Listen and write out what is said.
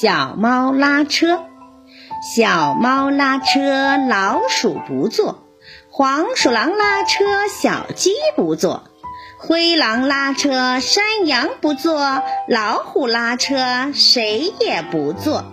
小猫拉车。小猫拉车老鼠不坐黄鼠狼拉车小鸡不坐灰狼拉车山羊不坐老虎拉车谁也不坐。